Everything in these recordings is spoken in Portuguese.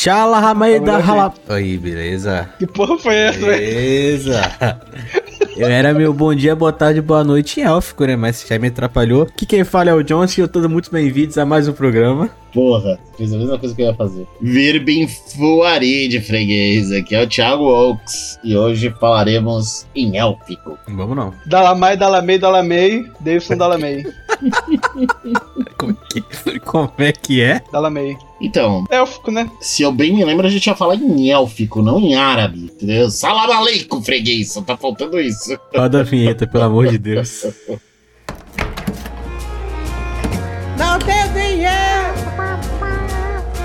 Xala Ramaida Rala. Aí, beleza? Que porra foi essa, velho? Beleza. Eu era meu bom dia, boa tarde, boa noite em élfico, né? Mas já me atrapalhou. Aqui quem fala é o John, e todos muito bem-vindos a mais um programa. Porra, fiz a mesma coisa que eu ia fazer. Virbem Fuari de freguês, aqui é o Thiago Oaks e hoje falaremos em élfico. Vamos não. Dalamai, Dalamei, Dalamei, Davidson Dalamei. Como é que, como é, que é? Dalamei. Então, Élfico, né? se eu bem me lembro, a gente ia falar em élfico, não em árabe, entendeu? Salam aleikum, freguês, só tá faltando isso. Roda a vinheta, pelo amor de Deus. Não tem dinheiro!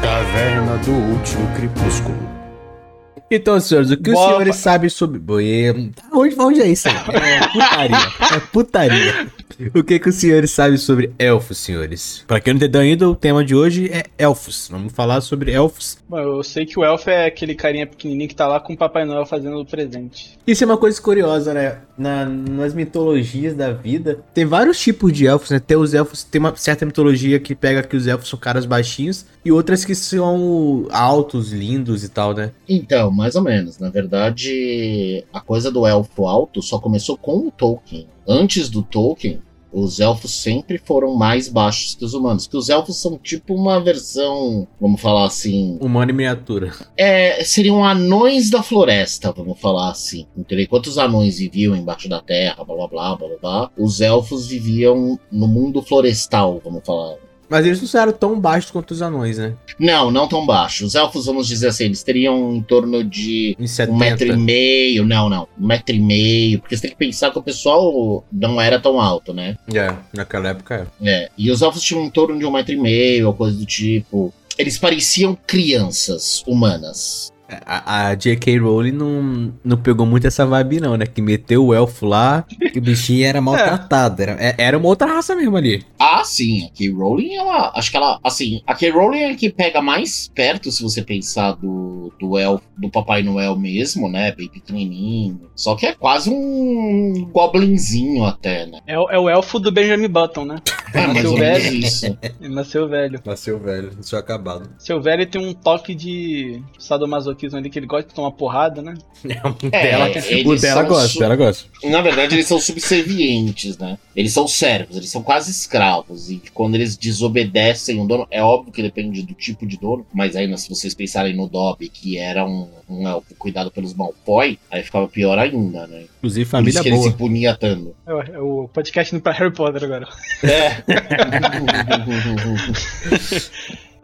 Caverna do Último Crepúsculo. Então, senhores, o que os Boa, senhores pa- sabem sobre. Onde, onde é isso? aí? É putaria. É putaria. O que, que os senhores sabem sobre elfos, senhores? Pra quem não entendeu ainda, o tema de hoje é elfos. Vamos falar sobre elfos. Bom, eu sei que o elfo é aquele carinha pequenininho que tá lá com o Papai Noel fazendo o presente. Isso é uma coisa curiosa, né? Na- nas mitologias da vida, tem vários tipos de elfos, né? Tem os elfos, tem uma certa mitologia que pega que os elfos são caras baixinhos e outras que são altos, lindos e tal, né? Então, mais ou menos. Na verdade, a coisa do elfo alto só começou com o Tolkien. Antes do Tolkien, os elfos sempre foram mais baixos que os humanos. Que os elfos são tipo uma versão, vamos falar assim, Humano em miniatura. é, seriam anões da floresta, vamos falar assim. Entendeu? Enquanto os anões viviam embaixo da terra, blá blá blá blá blá, blá os elfos viviam no mundo florestal, vamos falar. Mas eles não eram tão baixos quanto os anões, né? Não, não tão baixos. Os elfos, vamos dizer assim, eles teriam em torno de um 70. metro e meio, não, não, um metro e meio, porque você tem que pensar que o pessoal não era tão alto, né? É, naquela época é. É, e os elfos tinham em torno de um metro e meio, ou coisa do tipo. Eles pareciam crianças humanas. A, a J.K. Rowling não, não pegou muito essa vibe, não, né? Que meteu o elfo lá e o bichinho era maltratado. Era, é- era uma outra raça mesmo ali. Ah, sim, a Kay Rowling, ela. Acho que ela. Assim, a Kay Rowling é a que pega mais perto, se você pensar, do, do elfo, do Papai Noel mesmo, né? Bem pequenininho. Só que é quase um goblinzinho até, né? É, o- é o elfo do Benjamin Button, né? É mais Nasceu velho. isso. Ele nasceu velho. Nasceu velho, nasceu acabado. Seu velho tem um toque de sadomasoquismo ali, que ele gosta de tomar porrada, né? o É, dela, o eles dela gosta, su- o dela gosta. Na verdade, eles são subservientes, né? Eles são servos, eles são quase escravos. E quando eles desobedecem o dono, é óbvio que depende do tipo de dono, mas aí se vocês pensarem no Dobby, que era um, um elfo cuidado pelos Malfoy, aí ficava pior ainda, né? Inclusive, Por isso família que ele boa. se punia tanto. É o, é o podcast indo pra Harry Potter agora. É.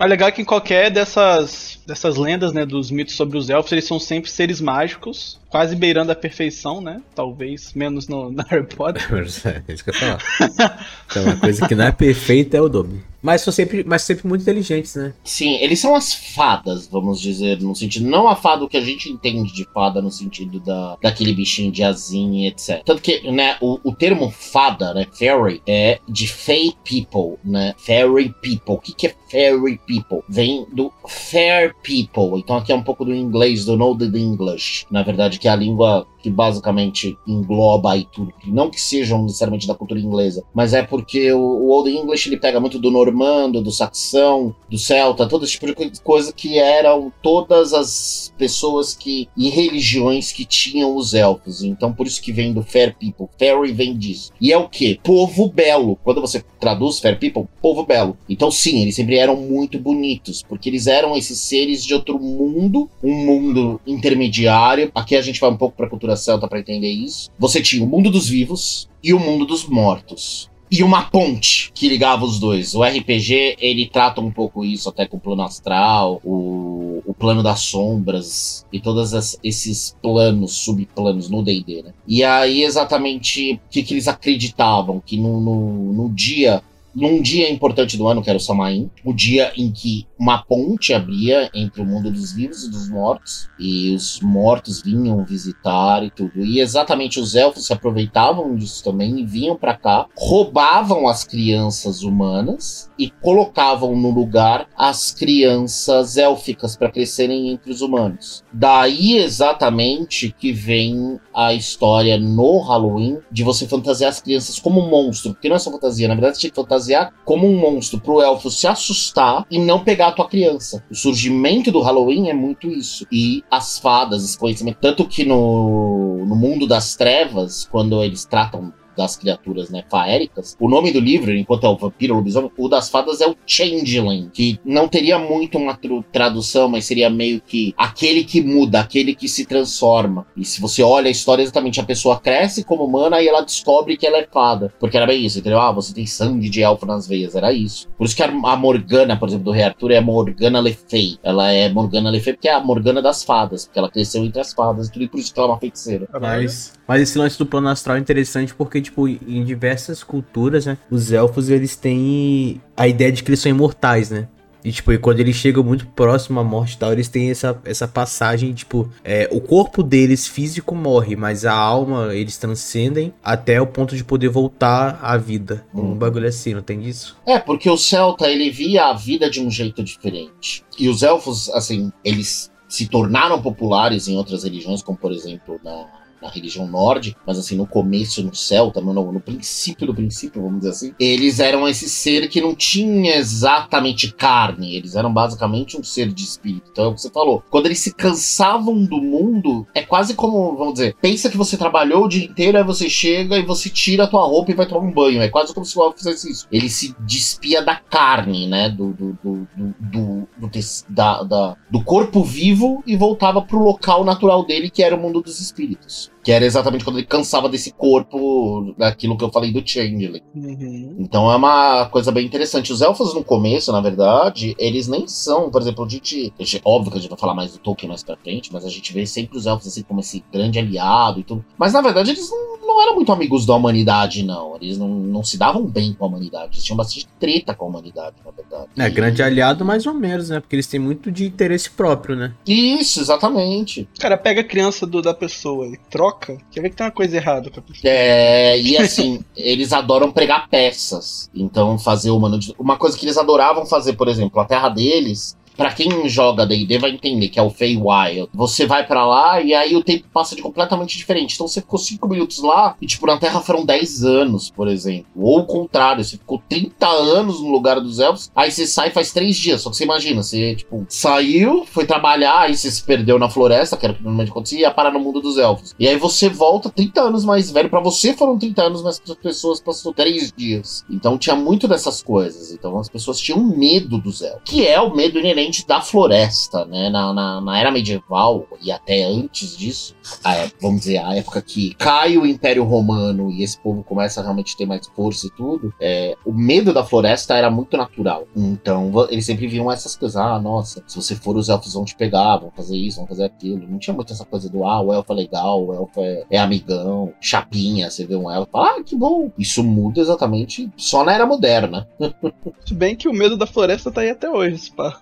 Legal é que em qualquer dessas, dessas lendas, né, dos mitos sobre os elfos, eles são sempre seres mágicos, quase beirando a perfeição, né? Talvez menos no, no Harry Potter. É isso que eu ia falar. Então, uma coisa que não é perfeita é o Dobby. Mas são sempre, mas sempre muito inteligentes, né? Sim, eles são as fadas, vamos dizer, no sentido. Não a fada o que a gente entende de fada no sentido da, daquele bichinho de asinha, etc. Tanto que, né, o, o termo fada, né, fairy, é de fey people, né? Fairy people. O que, que é fairy people? Vem do fair people. Então aqui é um pouco do inglês, do Old English. Na verdade, que a língua que basicamente engloba aí tudo. Não que sejam necessariamente da cultura inglesa, mas é porque o, o Old English ele pega muito do normando, do saxão, do celta, todo esse tipo de coi- coisa que eram todas as pessoas que e religiões que tinham os elfos. Então por isso que vem do fair people. Fairy vem disso. E é o que? Povo belo. Quando você traduz fair people, povo belo. Então sim, eles sempre eram muito bonitos, porque eles eram esses seres de outro mundo, um mundo intermediário. Aqui a gente vai um pouco pra cultura celta pra entender isso. Você tinha o mundo dos vivos e o mundo dos mortos. E uma ponte que ligava os dois. O RPG, ele trata um pouco isso até com o plano astral, o, o plano das sombras e todos esses planos, subplanos no D&D, né? E aí, exatamente, o que, que eles acreditavam? Que no, no, no dia num dia importante do ano, que era o Samaim, o dia em que uma ponte abria entre o mundo dos vivos e dos mortos, e os mortos vinham visitar e tudo. E exatamente os elfos se aproveitavam disso também e vinham pra cá, roubavam as crianças humanas e colocavam no lugar as crianças élficas para crescerem entre os humanos. Daí exatamente que vem a história no Halloween de você fantasiar as crianças como um monstro, porque não é só fantasia, na verdade tinha que fantasiar como um monstro pro elfo se assustar e não pegar a tua criança. O surgimento do Halloween é muito isso. E as fadas, esse conhecimento. Tanto que no, no mundo das trevas, quando eles tratam das criaturas, né, faéricas. O nome do livro, enquanto é o vampiro, lobisomem, o das fadas é o Changeling, que não teria muito uma tradução, mas seria meio que aquele que muda, aquele que se transforma. E se você olha a história, exatamente a pessoa cresce como humana e ela descobre que ela é fada. Porque era bem isso, entendeu? Ah, você tem sangue de elfo nas veias, era isso. Por isso que a Morgana, por exemplo, do Rei Arthur é Morgana Le Fay. Ela é Morgana Le Fay porque é a Morgana das fadas, porque ela cresceu entre as fadas e tudo, e por isso que ela é uma feiticeira. Mas, mas esse lance do plano astral é interessante porque, tipo, em diversas culturas, né? Os elfos, eles têm a ideia de que eles são imortais, né? E, tipo, e quando eles chegam muito próximo à morte e tal, eles têm essa, essa passagem, tipo, é, o corpo deles físico morre, mas a alma eles transcendem até o ponto de poder voltar à vida. Um bagulho assim, não tem disso? É, porque o Celta, ele via a vida de um jeito diferente. E os elfos, assim, eles se tornaram populares em outras religiões, como por exemplo na na religião nórdica, mas assim, no começo, no Celta, no, no princípio do princípio, vamos dizer assim, eles eram esse ser que não tinha exatamente carne, eles eram basicamente um ser de espírito. Então é o que você falou. Quando eles se cansavam do mundo, é quase como, vamos dizer, pensa que você trabalhou o dia inteiro, aí você chega e você tira a tua roupa e vai tomar um banho. É quase como se o fizesse isso. Ele se despia da carne, né? Do, do, do, do, do, do, da, da, do corpo vivo e voltava pro local natural dele, que era o mundo dos espíritos. Que era exatamente quando ele cansava desse corpo, daquilo que eu falei do Changeling. Uhum. Então é uma coisa bem interessante. Os elfos no começo, na verdade, eles nem são, por exemplo, a gente. Óbvio que a gente vai falar mais do Tolkien mais pra frente, mas a gente vê sempre os elfos assim como esse grande aliado e tudo. Mas na verdade eles não, não eram muito amigos da humanidade, não. Eles não, não se davam bem com a humanidade. Eles tinham bastante treta com a humanidade, na verdade. É, e... grande aliado mais ou menos, né? Porque eles têm muito de interesse próprio, né? Isso, exatamente. cara pega a criança do, da pessoa e troca troca, quer ver que tem uma coisa errada com a pessoa. É, e assim, eles adoram pregar peças. Então, fazer uma. Uma coisa que eles adoravam fazer, por exemplo, a terra deles para quem joga D&D vai entender que é o Feywild. Você vai para lá e aí o tempo passa de completamente diferente. Então você ficou 5 minutos lá e, tipo, na Terra foram 10 anos, por exemplo. Ou o contrário, você ficou 30 anos no lugar dos elfos, aí você sai faz 3 dias. Só que você imagina, você, tipo, saiu, foi trabalhar, aí você se perdeu na floresta, que era o que normalmente acontecia, e ia parar no mundo dos elfos. E aí você volta 30 anos mais velho. para você foram 30 anos, mas as pessoas passou 3 dias. Então tinha muito dessas coisas. Então as pessoas tinham medo dos elfos. Que é o medo inerente da floresta, né? Na, na, na era medieval e até antes disso, a, vamos dizer, a época que cai o Império Romano e esse povo começa a realmente ter mais força e tudo, é, o medo da floresta era muito natural. Então, eles sempre viam essas coisas. Ah, nossa, se você for, os elfos vão te pegar, vão fazer isso, vão fazer aquilo. Não tinha muito essa coisa do, ah, o elfo é legal, o elfo é, é amigão, chapinha, você vê um elfo, ah, que bom. Isso muda exatamente só na era moderna. Se bem que o medo da floresta tá aí até hoje, pá.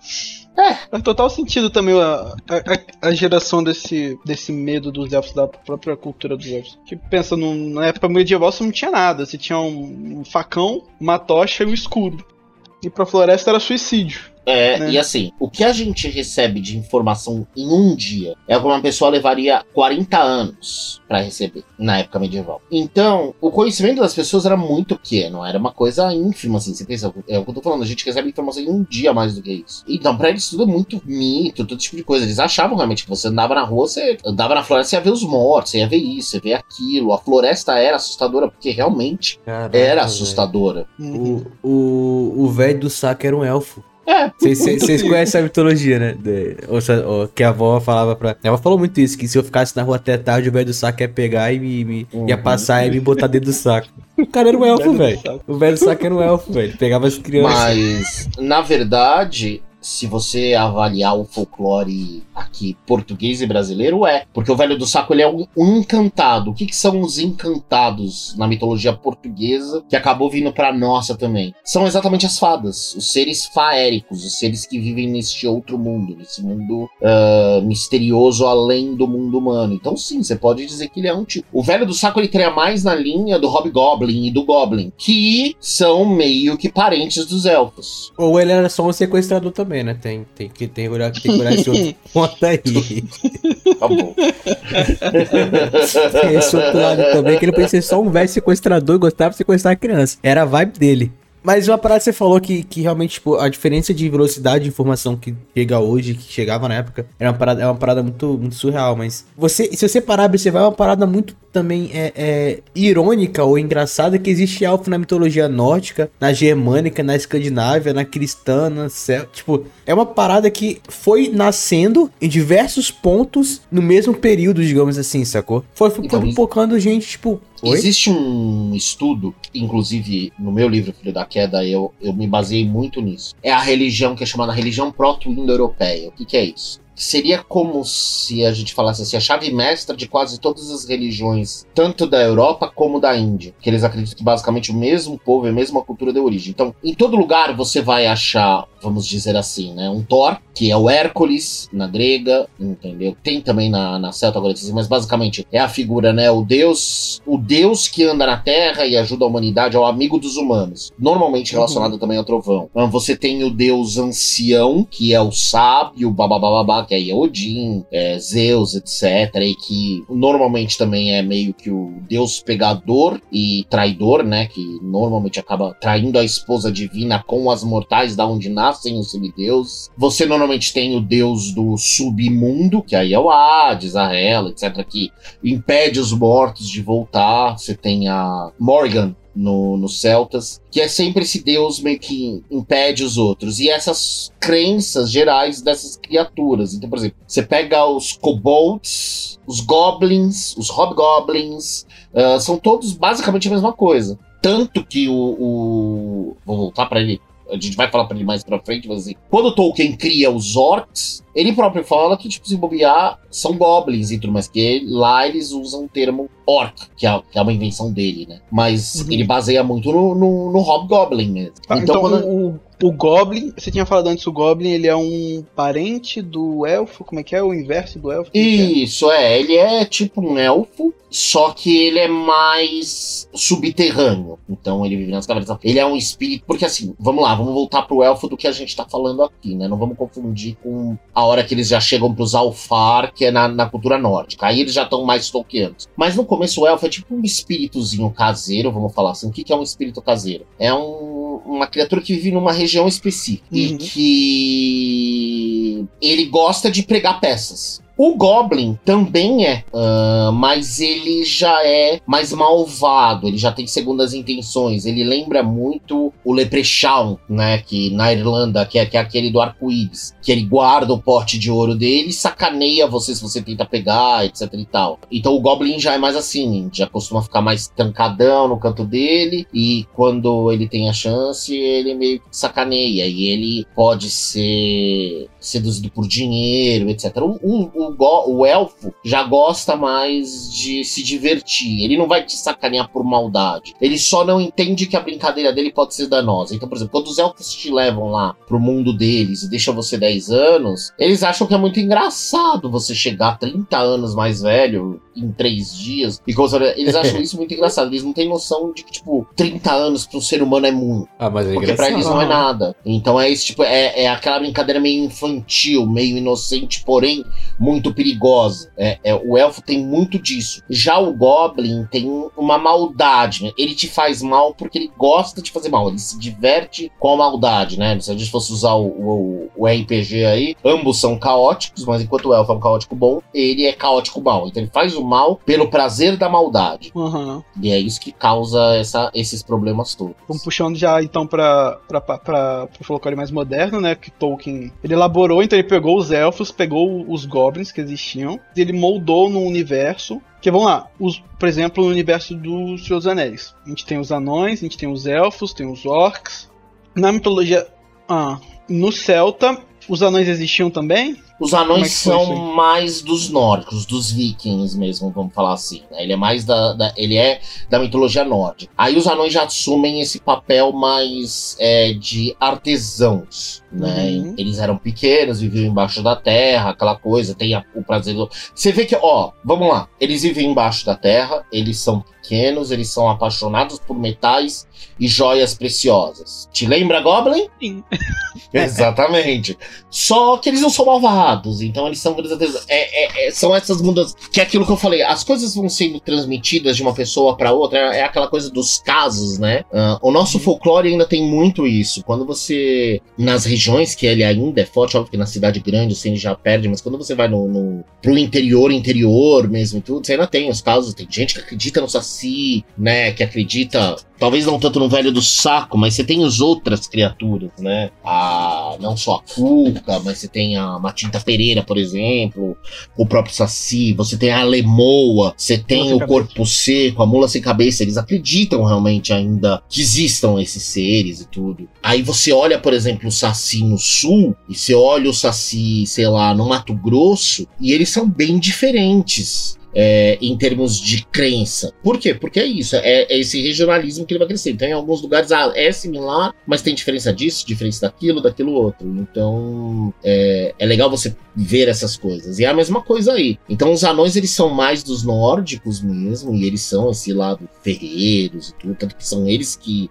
É, faz total sentido também a, a, a, geração desse, desse medo dos elfos, da própria cultura dos elfos. Que pensa, no, na época medieval você não tinha nada, você tinha um, um facão, uma tocha e um escudo. E pra floresta era suicídio. É, né? e assim, o que a gente recebe de informação em um dia é como uma pessoa levaria 40 anos para receber na época medieval. Então, o conhecimento das pessoas era muito pequeno, era uma coisa ínfima, assim. Você pensa, é o que eu tô falando, a gente recebe informação em um dia mais do que isso. Então, pra eles tudo é muito mito, todo tipo de coisa. Eles achavam realmente que você andava na rua, você andava na floresta, você ia ver os mortos, você ia ver isso, você ia ver aquilo. A floresta era assustadora, porque realmente Caraca, era assustadora. O velho do saco era um elfo. É. Vocês conhecem a mitologia, né? De, ou, ou, que a avó falava pra. A avó falou muito isso: que se eu ficasse na rua até tarde, o velho do saco ia pegar e me, me uhum. ia passar e me botar dentro do saco. O cara era um elfo, velho. O velho do saco era um elfo, velho. Pegava as crianças. Mas, na verdade, se você avaliar o folclore aqui português e brasileiro, é. Porque o Velho do Saco ele é um, encantado. O que, que, são os encantados na mitologia portuguesa que acabou vindo pra nossa também? São exatamente as fadas, os seres faéricos, os seres que vivem neste outro mundo, nesse mundo uh, misterioso além do mundo humano. Então, sim, você pode dizer que ele é um tipo. O Velho do Saco ele cria mais na linha do Hobgoblin e do Goblin, que são meio que parentes dos elfos. Ou ele era só um sequestrador também também, né? Tem, tem, que, tem, que, olhar, tem que olhar esse outro ponto aí. Tá bom. tem esse outro lado também, que ele parecia só um velho sequestrador e gostava de sequestrar a criança. Era a vibe dele. Mas uma parada que você falou que, que realmente, tipo, a diferença de velocidade de informação que chega hoje, que chegava na época, era uma parada, é uma parada muito, muito surreal. Mas você, se você parar, você vai é uma parada muito também é, é, irônica ou engraçada que existe elfo na mitologia nórdica, na germânica, na escandinávia, na cristã, na céu. Tipo, é uma parada que foi nascendo em diversos pontos no mesmo período, digamos assim, sacou? Foi, foi então, pipocando gente, tipo. Oi? Existe um estudo, inclusive no meu livro Filho da Queda, eu, eu me baseei muito nisso. É a religião que é chamada religião proto-indo-europeia. O que, que é isso? seria como se a gente falasse assim, a chave mestra de quase todas as religiões, tanto da Europa como da Índia, que eles acreditam que basicamente o mesmo povo e a mesma cultura de origem. Então, em todo lugar você vai achar, vamos dizer assim, né, um Thor, que é o Hércules na grega, entendeu? Tem também na, na celta agora, mas basicamente é a figura, né, o deus, o deus que anda na terra e ajuda a humanidade, é o amigo dos humanos, normalmente relacionado uhum. também ao trovão. Então, você tem o deus ancião, que é o sábio, babá que aí é Odin, é Zeus, etc. E que normalmente também é meio que o deus pegador e traidor, né? Que normalmente acaba traindo a esposa divina com as mortais da onde nascem os semideuses. Você normalmente tem o deus do submundo, que aí é o Hades, a Hela, etc. Que impede os mortos de voltar. Você tem a Morgan, no, no Celtas, que é sempre esse deus meio que impede os outros. E essas crenças gerais dessas criaturas. Então, por exemplo, você pega os kobolds, os goblins, os hobgoblins, uh, são todos basicamente a mesma coisa. Tanto que o. o vou voltar para ele a gente vai falar pra ele mais pra frente, mas assim, quando Tolkien cria os orcs, ele próprio fala que, tipo, se bobear, são goblins e tudo mais, que lá eles usam o termo orc, que é, que é uma invenção dele, né? Mas uhum. ele baseia muito no, no, no Hobgoblin mesmo. Ah, então, então quando... o, o Goblin, você tinha falado antes, o Goblin, ele é um parente do elfo, como é que é? O inverso do elfo? É? Isso, é? é? Ele é tipo um elfo, só que ele é mais subterrâneo. Então ele vive nas cavernas. Ele é um espírito. Porque assim, vamos lá, vamos voltar pro elfo do que a gente tá falando aqui, né? Não vamos confundir com a hora que eles já chegam pros Alfar, que é na, na cultura nórdica. Aí eles já estão mais tolkianos. Mas no começo o elfo é tipo um espíritozinho caseiro, vamos falar assim. O que, que é um espírito caseiro? É um, uma criatura que vive numa região específica. Uhum. E que ele gosta de pregar peças. O Goblin também é, uh, mas ele já é mais malvado, ele já tem segundas intenções. Ele lembra muito o Leprechaun, né? Que na Irlanda, que é, que é aquele do arco-íris, que ele guarda o pote de ouro dele e sacaneia você se você tenta pegar, etc e tal. Então o Goblin já é mais assim, já costuma ficar mais trancadão no canto dele e quando ele tem a chance, ele meio que sacaneia e ele pode ser seduzido por dinheiro, etc. O, o, o, elfo já gosta mais de se divertir. Ele não vai te sacanear por maldade. Ele só não entende que a brincadeira dele pode ser danosa. Então, por exemplo, quando os elfos te levam lá pro mundo deles e deixam você 10 anos, eles acham que é muito engraçado você chegar 30 anos mais velho em 3 dias. E eles acham isso muito engraçado. Eles não têm noção de que, tipo, 30 anos para um ser humano é muito. Ah, mas é Porque pra eles não é nada. Então é esse tipo, é, é aquela brincadeira meio infantil infantil, meio inocente, porém muito perigosa. É, é, o elfo tem muito disso. Já o Goblin tem uma maldade. Né? Ele te faz mal porque ele gosta de fazer mal. Ele se diverte com a maldade, né? Se a gente fosse usar o, o, o RPG aí, ambos são caóticos, mas enquanto o elfo é um caótico bom, ele é caótico mal. Então ele faz o mal pelo prazer da maldade. Uhum. E é isso que causa essa, esses problemas todos. Vamos puxando já então para o folclore mais moderno, né? Que Tolkien ele elaborou então ele pegou os elfos, pegou os goblins que existiam, e ele moldou no universo. Que vamos lá, os, por exemplo, no universo dos Seus Anéis. A gente tem os anões, a gente tem os elfos, tem os orcs. Na mitologia. Ah, no Celta, os anões existiam também? Os anões é são mais dos nórdicos, dos vikings mesmo, vamos falar assim. Né? Ele é mais da, da, ele é da mitologia nórdica. Aí os anões já assumem esse papel mais é, de artesãos, né? Uhum. Eles eram pequenos, viviam embaixo da terra, aquela coisa. Tem a, o prazer. Do... Você vê que, ó, vamos lá. Eles vivem embaixo da terra, eles são pequenos, eles são apaixonados por metais e joias preciosas. Te lembra Goblin? Sim. Exatamente. Só que eles não são malvados, então eles são. É, é, é, são essas mudanças. Que é aquilo que eu falei, as coisas vão sendo transmitidas de uma pessoa para outra, é aquela coisa dos casos, né? Uh, o nosso folclore ainda tem muito isso. Quando você. Nas regiões que ele ainda é forte, óbvio que na cidade grande você já perde, mas quando você vai no, no, pro interior, interior mesmo e tudo, você ainda tem os casos. Tem gente que acredita no Saci, né? Que acredita Talvez não tanto no velho do saco, mas você tem as outras criaturas, né? A, não só a Cuca, mas você tem a Matinta Pereira, por exemplo, o próprio Saci, você tem a Lemoa, você tem o Corpo Seco, a Mula Sem Cabeça. Eles acreditam realmente ainda que existam esses seres e tudo. Aí você olha, por exemplo, o Saci no sul, e você olha o Saci, sei lá, no Mato Grosso, e eles são bem diferentes é, em termos de crença. Por quê? Porque é isso, é, é, esse regionalismo que ele vai crescer. Então, em alguns lugares ah, é similar, mas tem diferença disso, diferença daquilo, daquilo outro. Então, é, é legal você ver essas coisas. E é a mesma coisa aí. Então, os anões, eles são mais dos nórdicos mesmo, e eles são esse lado ferreiros e tudo, tanto que são eles que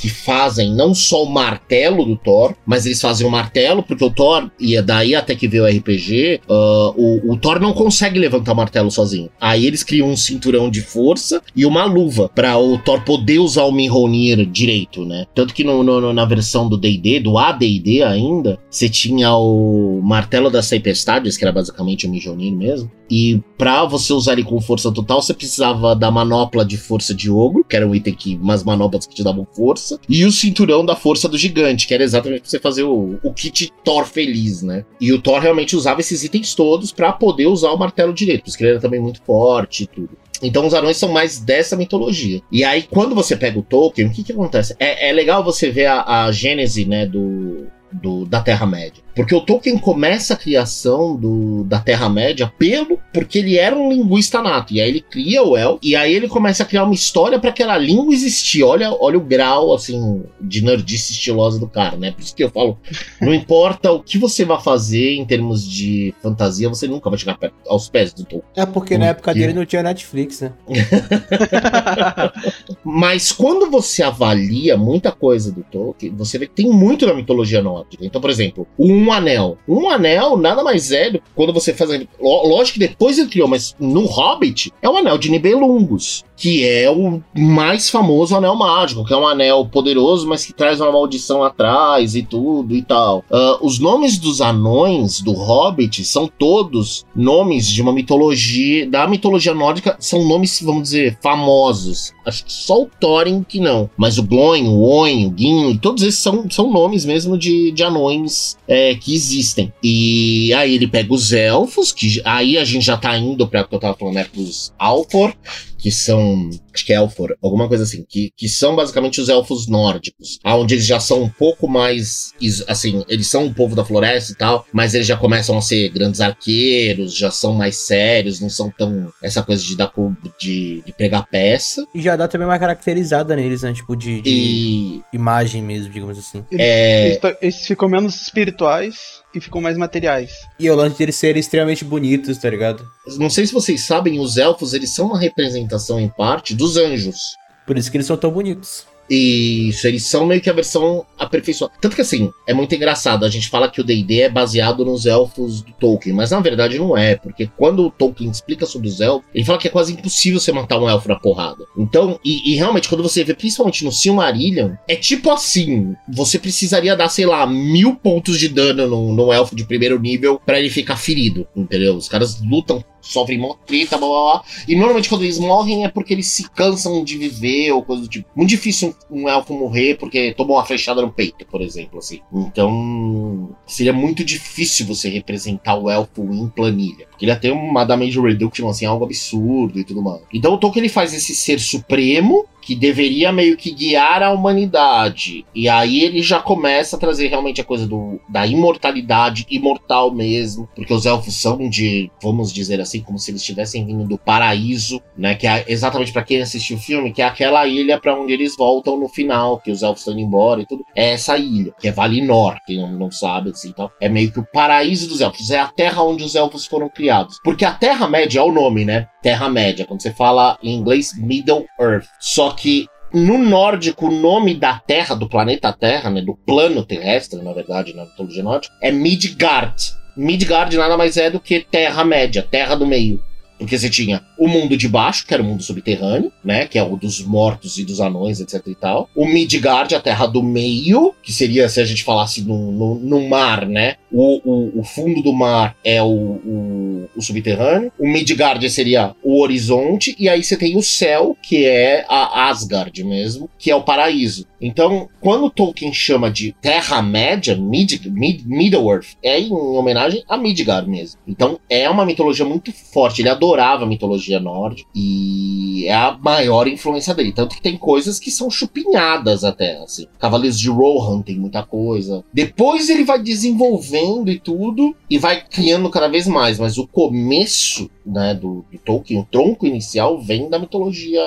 que fazem não só o martelo do Thor, mas eles fazem o martelo, porque o Thor, e é daí até que veio o RPG, uh, o, o, Thor não consegue levantar o martelo sozinho. Aí eles criam um cinturão de força e uma luva para o Thor poder usar o Mihonir direito, né? Tanto que no, no, na versão do D&D, do AD&D ainda, você tinha o martelo das tempestades, que era basicamente o Mihonir mesmo, e para você usar ele com força total, você precisava da manopla de força de ogro, que era um item que umas manoplas que te davam força, e o cinturão da força do gigante, que era exatamente pra você fazer o, o kit Thor feliz, né? E o Thor realmente usava esses itens todos para poder usar o martelo direito, porque ele era também muito forte e tudo. Então os anões são mais dessa mitologia. E aí, quando você pega o Tolkien, o que que acontece? É, é legal você ver a, a gênese, né, do, do, da Terra-média. Porque o Tolkien começa a criação do, da Terra-média pelo porque ele era um linguista nato. E aí ele cria o El, e aí ele começa a criar uma história para aquela língua existir. Olha, olha o grau assim de nerdice estilosa do cara, né? Por isso que eu falo, não importa o que você vai fazer em termos de fantasia, você nunca vai chegar aos pés do Tolkien. É porque na época dele não tinha Netflix, né? Mas quando você avalia muita coisa do Tolkien, você vê que tem muito na mitologia nórdica. Então, por exemplo, um um anel. Um anel nada mais é do quando você faz. Lógico que depois ele criou, mas no Hobbit é o anel de Nibelungos que é o mais famoso anel mágico, que é um anel poderoso, mas que traz uma maldição atrás e tudo e tal. Uh, os nomes dos anões do Hobbit são todos nomes de uma mitologia, da mitologia nórdica, são nomes, vamos dizer, famosos. Acho que só o Thorin que não, mas o Gloin, o Oin, o Gimli, todos esses são, são nomes mesmo de, de anões é, que existem. E aí ele pega os elfos, que aí a gente já tá indo para o que eu tava falando, né, pros Alfor, que são acho que é Elfor, alguma coisa assim, que, que são basicamente os elfos nórdicos, onde eles já são um pouco mais, assim, eles são um povo da floresta e tal, mas eles já começam a ser grandes arqueiros, já são mais sérios, não são tão essa coisa de dar de, de pregar peça. E já dá também uma caracterizada neles, né, tipo de, de e... imagem mesmo, digamos assim. É... Eles, eles ficam menos espirituais e ficam mais materiais. E o lance deles serem extremamente bonitos, tá ligado? Não sei se vocês sabem, os elfos, eles são uma representação em parte dos anjos. Por isso que eles são tão bonitos. Isso, eles são meio que a versão aperfeiçoada. Tanto que assim, é muito engraçado. A gente fala que o DD é baseado nos elfos do Tolkien, mas na verdade não é, porque quando o Tolkien explica sobre os elfos, ele fala que é quase impossível você matar um elfo na porrada. Então, e, e realmente, quando você vê, principalmente no Silmarillion, é tipo assim: você precisaria dar, sei lá, mil pontos de dano no, no elfo de primeiro nível para ele ficar ferido, entendeu? Os caras lutam sofrem mó treta, blá blá blá. E normalmente quando eles morrem é porque eles se cansam de viver ou coisa do tipo. Muito difícil um elfo morrer porque tomou uma flechada no peito, por exemplo, assim. Então, seria muito difícil você representar o elfo em planilha. Porque ele ia ter uma damage reduction, assim, algo absurdo e tudo mais. Então o Tolkien ele faz esse ser supremo que deveria meio que guiar a humanidade. E aí ele já começa a trazer realmente a coisa do, da imortalidade, imortal mesmo, porque os elfos são de, vamos dizer assim, como se eles estivessem vindo do paraíso, né? Que é exatamente para quem assistiu o filme, que é aquela ilha para onde eles voltam no final, que os elfos estão indo embora e tudo. É essa ilha, que é Valinor, quem não, não sabe, assim, então. É meio que o paraíso dos elfos, é a terra onde os elfos foram criados. Porque a Terra-média é o nome, né? Terra-média. Quando você fala em inglês, Middle Earth. Só que no nórdico, o nome da Terra, do planeta Terra, né, do plano terrestre, na verdade, na mitologia nórdica, é Midgard. Midgard nada mais é do que Terra-média, Terra do Meio. Porque você tinha o mundo de baixo, que era o mundo subterrâneo, né? Que é o dos mortos e dos anões, etc e tal. O Midgard, a terra do meio, que seria, se a gente falasse no, no, no mar, né? O, o, o, fundo do mar é o, o, o, subterrâneo. O Midgard seria o horizonte. E aí você tem o céu, que é a Asgard mesmo, que é o paraíso. Então, quando Tolkien chama de Terra-média, Mid, Mid, Middle-earth, é em homenagem a Midgard mesmo. Então, é uma mitologia muito forte. Ele adorava a mitologia nórdica e é a maior influência dele. Tanto que tem coisas que são chupinhadas até, assim. Cavaleiros de Rohan tem muita coisa. Depois ele vai desenvolvendo e tudo e vai criando cada vez mais. Mas o começo né, do, do Tolkien, o tronco inicial, vem da mitologia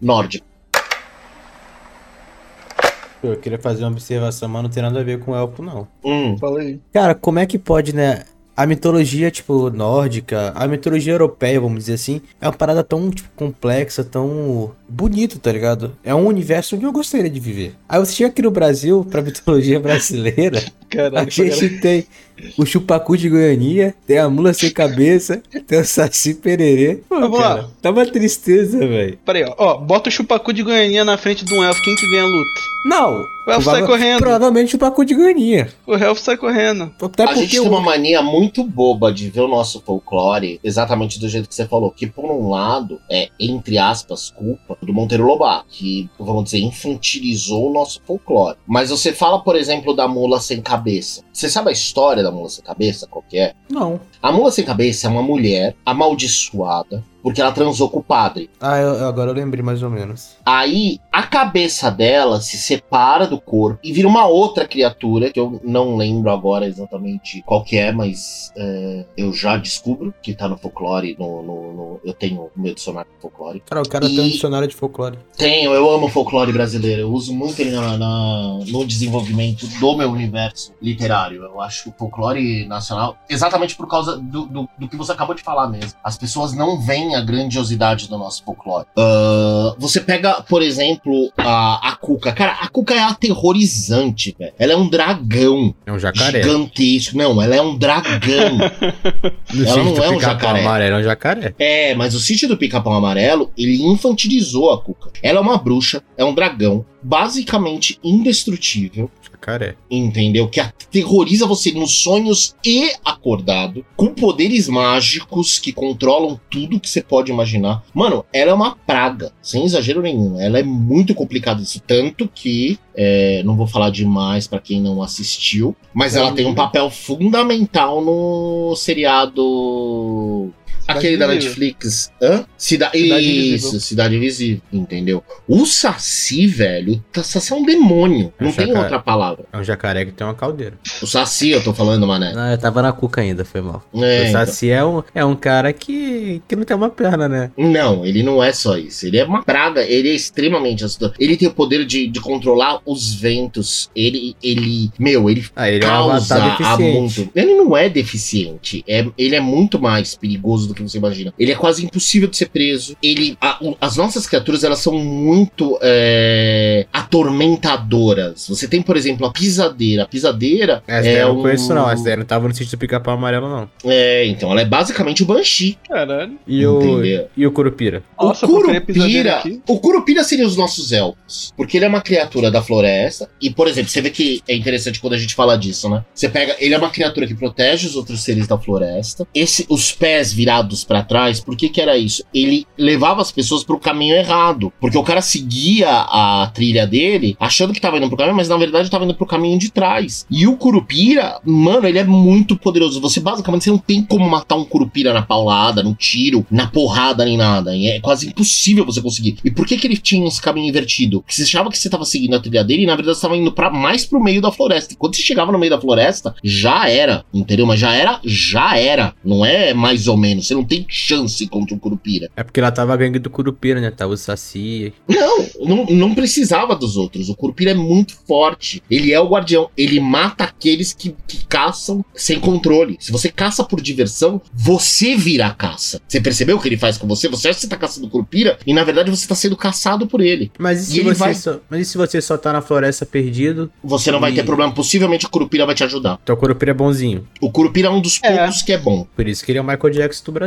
nórdica. Eu queria fazer uma observação, mas não tem nada a ver com elfo, não. Hum. Falei. Cara, como é que pode, né? A mitologia, tipo, nórdica, a mitologia europeia, vamos dizer assim, é uma parada tão, tipo, complexa, tão bonito, tá ligado? É um universo onde eu gostaria de viver. Aí você chega aqui no Brasil, pra mitologia brasileira, Caralho, a gente tem o chupacu de Goiania, tem a mula sem cabeça, tem o saci pererê. Pô, Vamos cara, lá. Tá uma tristeza, velho. Pera aí, ó. ó. Bota o chupacu de Goianinha na frente de um elfo. Quem que ganha a luta? Não. O elfo sai correndo. Provavelmente o chupacu de Goiania. O elfo sai correndo. Até a porque gente tem o- uma mania muito boba de ver o nosso folclore exatamente do jeito que você falou. Que, por um lado, é, entre aspas, culpa do Monteiro Lobato, que, vamos dizer, infantilizou o nosso folclore. Mas você fala, por exemplo, da mula sem cabeça. Você sabe a história da mula sem cabeça? Qual que é? Não. A mula sem cabeça é uma mulher amaldiçoada porque ela transou com o padre. Ah, eu- agora eu lembrei mais ou menos. Aí a cabeça dela se separa do corpo e vira uma outra criatura que eu não lembro agora exatamente qual que é, mas é, eu já descubro que tá no folclore. No, no- no- eu tenho o meu dicionário de folclore. Cara, o cara E- tem um dicionário de folclore. Tenho, eu amo folclore brasileiro. Eu uso muito ele na- na- no desenvolvimento do meu universo literário. Eu acho que o folclore nacional, exatamente por causa do, do, do que você acabou de falar mesmo. As pessoas não veem a grandiosidade do nosso folclore. Ah, você pega, por exemplo, a, a Cuca. Cara, a Cuca é aterrorizante, velho. Ela é um dragão É um jacaré. gigantesco. Não, ela é um dragão. Ela não é um jacaré. amarelo, é um jacaré. É, mas o sítio do Pica-Pau Amarelo, ele infantilizou a Cuca. Ela é uma bruxa, é um dragão, basicamente indestrutível, Jacaré. entendeu? Que aterroriza você nos sonhos e acordado, com poderes mágicos que controlam tudo que você pode imaginar. Mano, ela é uma praga, sem exagero nenhum. Ela é muito complicada isso, tanto que é, não vou falar demais pra quem não assistiu, mas ela tem um papel fundamental no seriado Aquele da. Netflix. Hã? Cida... Cidade Isso, Invisível. Cidade Invisível, entendeu? O Saci, velho, o Saci é um demônio. Não Acho tem é. outra palavra. É um jacaré que tem uma caldeira. O Saci, eu tô falando, mané. Não, eu tava na cuca ainda, foi mal. É, o Saci é, um, é um cara que, que não tem uma perna, né? então. Não, ele não é só isso. Ele é uma praga. Ele é extremamente assustador. Ele tem o poder de, de controlar os ventos. Ele, ele, meu, ele Ah, ele é um causa a muito. Ele não é deficiente. É, ele é muito mais perigoso do que você imagina. Ele é quase impossível de ser preso. Ele, a- o- as nossas criaturas elas são muito é, atormentadoras. Você tem, por exemplo, a pisadeira. A pisadeira Essa daí é eu não um- conheço, não. Essa daí não tava no sítio do pica-pau amarelo, não. É, então ela é basicamente o Banshee. Caralho. E o, e o Curupira? Nossa, o Curupira, o Curupira seria os nossos elfos, porque ele é uma criatura da floresta e, por exemplo, você vê que é interessante quando a gente fala disso, né? Você pega, ele é uma criatura que protege os outros seres da floresta. Esse, os pés virados pra trás, por que que era isso? Ele levava as pessoas pro caminho errado, porque o cara seguia a trilha dele, achando que tava indo pro caminho, mas na verdade tava indo pro caminho de trás. E o Curupira, mano, ele é muito poderoso. Você basicamente você não tem como matar um Curupira na paulada, no tiro, na porrada nem nada. É quase impossível você conseguir. E por que que ele tinha esse caminho invertido? Porque você achava que você tava seguindo a trilha dele e na verdade você tava indo para mais pro meio da floresta. E quando você chegava no meio da floresta, já era, entendeu? Mas já era, já era. Não é mais ou menos. Você não tem chance contra o Curupira. É porque ela tava a gangue do Curupira, né? Tava o Saci. Não, não, não precisava dos outros. O Curupira é muito forte. Ele é o guardião. Ele mata aqueles que, que caçam sem controle. Se você caça por diversão, você vira a caça. Você percebeu o que ele faz com você? Você acha que você tá caçando o Curupira e na verdade você tá sendo caçado por ele. Mas e se, E ele você, vai- só, mas e se você só tá na floresta perdido? Você não vai E- ter problema. Possivelmente o Curupira vai te ajudar. Então o Curupira é bonzinho. O Curupira é um dos É. poucos que é bom. Por isso que ele é o Michael Jackson do Brasil.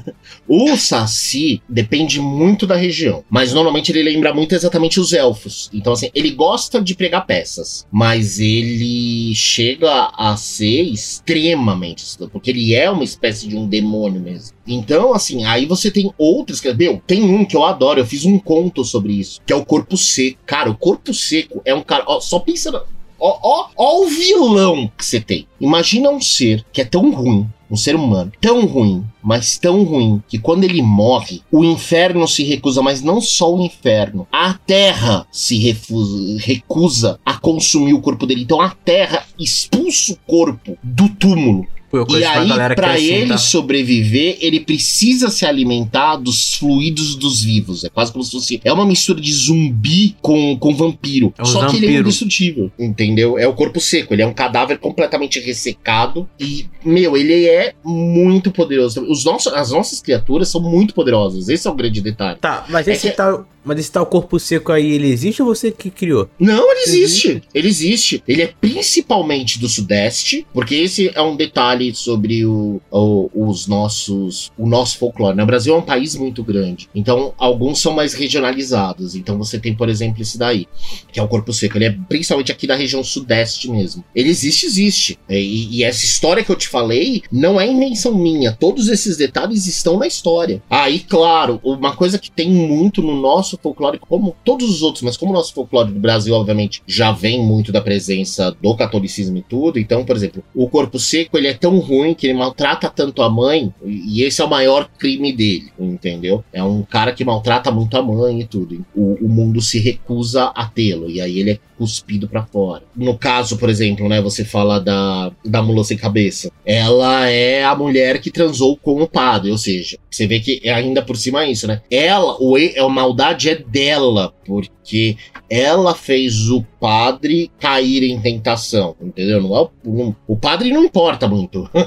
O Saci depende muito da região, mas normalmente ele lembra muito exatamente os elfos. Então, assim, ele gosta de pregar peças, mas ele chega a ser extremamente porque ele é uma espécie de um demônio mesmo. Então, assim, aí você tem outros que. Meu, tem um que eu adoro, eu fiz um conto sobre isso, que é o Corpo Seco. Cara, o Corpo Seco é um cara. Ó, só pensa. Ó, ó, ó o vilão que você tem. Imagina um ser que é tão ruim, um ser humano, tão ruim, mas tão ruim, que quando ele morre, o inferno se recusa, mas não só o inferno, a terra se refusa- recusa a consumir o corpo dele. Então a terra expulsa o corpo do túmulo. Eu E aí, pra é assim, ele tá? sobreviver, ele precisa se alimentar dos fluidos dos vivos. É quase como se fosse. É uma mistura de zumbi com, com vampiro. É um Só que ele é vampiro. indestrutível. Entendeu? É o corpo seco. Ele é um cadáver completamente ressecado. E, meu, ele é muito poderoso. Os nossos, as nossas criaturas são muito poderosas. Esse é o grande detalhe. Tá, mas É esse que- tal. Mas esse tal corpo seco aí, ele existe ou você que criou? Não, ele existe. Ele existe. Ele é principalmente do Sudeste, porque esse é um detalhe sobre o, o- os nossos, o nosso folclore. né? O Brasil é um país muito grande, então alguns são mais regionalizados. Então você tem, por exemplo, esse daí, que é o Corpo Seco. Ele é principalmente aqui da região Sudeste mesmo. Ele existe, existe. É, E, e essa história que eu te falei não é invenção minha. Todos esses detalhes estão na história. Aí, claro, uma coisa que tem muito no nosso folclore, como todos os outros, mas como o nosso folclore do Brasil, obviamente, já vem muito da presença do catolicismo e tudo. Então, por exemplo, o corpo seco ele é tão ruim que ele maltrata tanto a mãe, e esse é o maior crime dele, entendeu? É um cara que maltrata muito a mãe e tudo. O, o mundo se recusa a tê-lo, e aí ele é cuspido pra fora. No caso, por exemplo, né, você fala da, da mula sem cabeça. Ela é a mulher que transou com o padre, ou seja, você vê que é ainda por cima é isso, né? Ela, o, e- a maldade é dela, porque ela fez o padre cair em tentação, entendeu? Não é o, não- o padre não importa muito.